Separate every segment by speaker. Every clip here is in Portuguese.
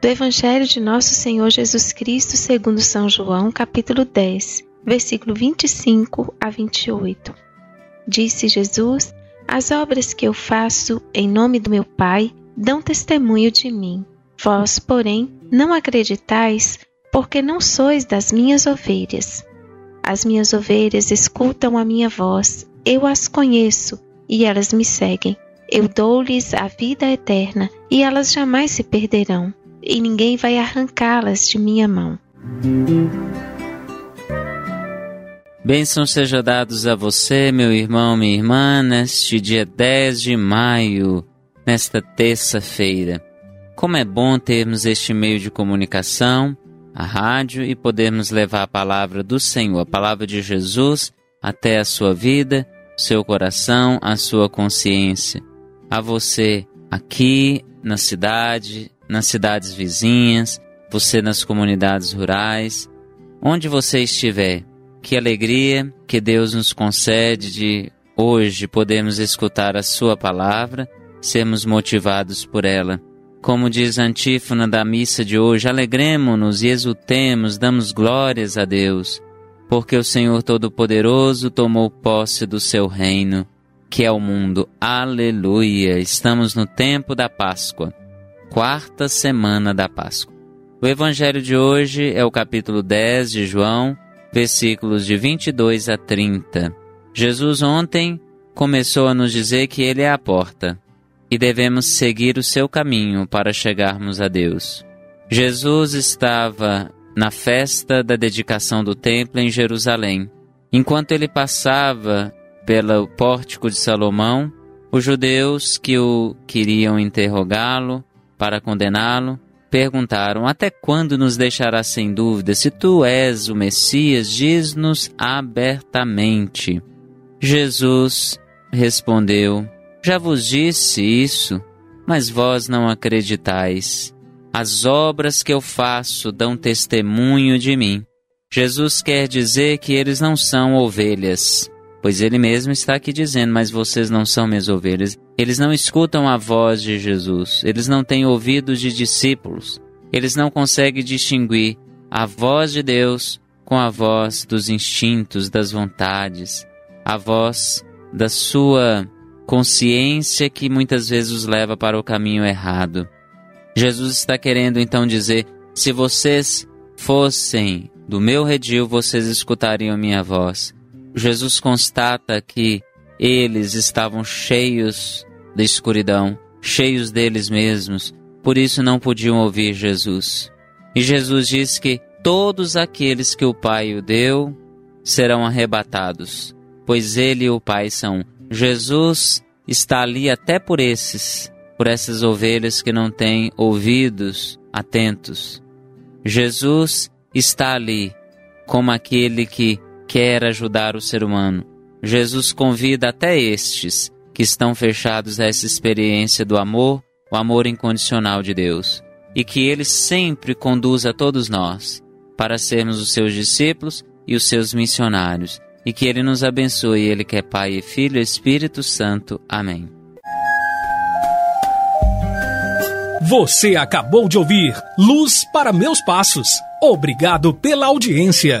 Speaker 1: Do Evangelho de Nosso Senhor Jesus Cristo, segundo São João, capítulo 10, versículo 25 a 28. Disse Jesus: As obras que eu faço em nome do meu Pai dão testemunho de mim. Vós, porém, não acreditais, porque não sois das minhas ovelhas. As minhas ovelhas escutam a minha voz, eu as conheço e elas me seguem. Eu dou-lhes a vida eterna e elas jamais se perderão, e ninguém vai arrancá-las de minha mão.
Speaker 2: Bênçãos sejam dados a você, meu irmão, minha irmã, neste dia 10 de maio, nesta terça-feira. Como é bom termos este meio de comunicação, a rádio, e podermos levar a palavra do Senhor, a palavra de Jesus, até a sua vida, seu coração, a sua consciência. A você aqui na cidade, nas cidades vizinhas, você nas comunidades rurais, onde você estiver. Que alegria que Deus nos concede de hoje podermos escutar a Sua palavra, sermos motivados por ela. Como diz a antífona da missa de hoje, alegremos-nos e exultemos, damos glórias a Deus, porque o Senhor Todo-Poderoso tomou posse do seu reino, que é o mundo. Aleluia! Estamos no tempo da Páscoa, quarta semana da Páscoa. O evangelho de hoje é o capítulo 10 de João, versículos de 22 a 30. Jesus ontem começou a nos dizer que Ele é a porta e devemos seguir o seu caminho para chegarmos a Deus. Jesus estava na festa da dedicação do templo em Jerusalém. Enquanto ele passava pelo pórtico de Salomão, os judeus que o queriam interrogá-lo para condená-lo perguntaram: Até quando nos deixarás sem dúvida? Se tu és o Messias, diz-nos abertamente. Jesus respondeu: Já vos disse isso, mas vós não acreditais. As obras que eu faço dão testemunho de mim. Jesus quer dizer que eles não são ovelhas, pois ele mesmo está aqui dizendo: Mas vocês não são minhas ovelhas. Eles não escutam a voz de Jesus, eles não têm ouvidos de discípulos, eles não conseguem distinguir a voz de Deus com a voz dos instintos, das vontades, a voz da sua consciência que muitas vezes os leva para o caminho errado. Jesus está querendo então dizer: se vocês fossem do meu redil vocês escutariam minha voz. Jesus constata que eles estavam cheios de escuridão, cheios deles mesmos, por isso não podiam ouvir Jesus. E Jesus diz que todos aqueles que o Pai o deu serão arrebatados, pois ele e o Pai são. Jesus está ali até por esses, por essas ovelhas que não têm ouvidos atentos. Jesus está ali como aquele que quer ajudar o ser humano. Jesus convida até estes que estão fechados a essa experiência do amor, o amor incondicional de Deus, e que ele sempre conduz a todos nós para sermos os seus discípulos e os seus missionários, e que ele nos abençoe, ele que é Pai e Filho e Espírito Santo. Amém.
Speaker 3: Você acabou de ouvir Luz para Meus Passos. Obrigado pela audiência.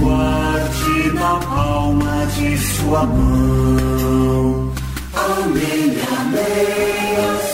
Speaker 4: guarde na palma de sua mão. Amém, amém.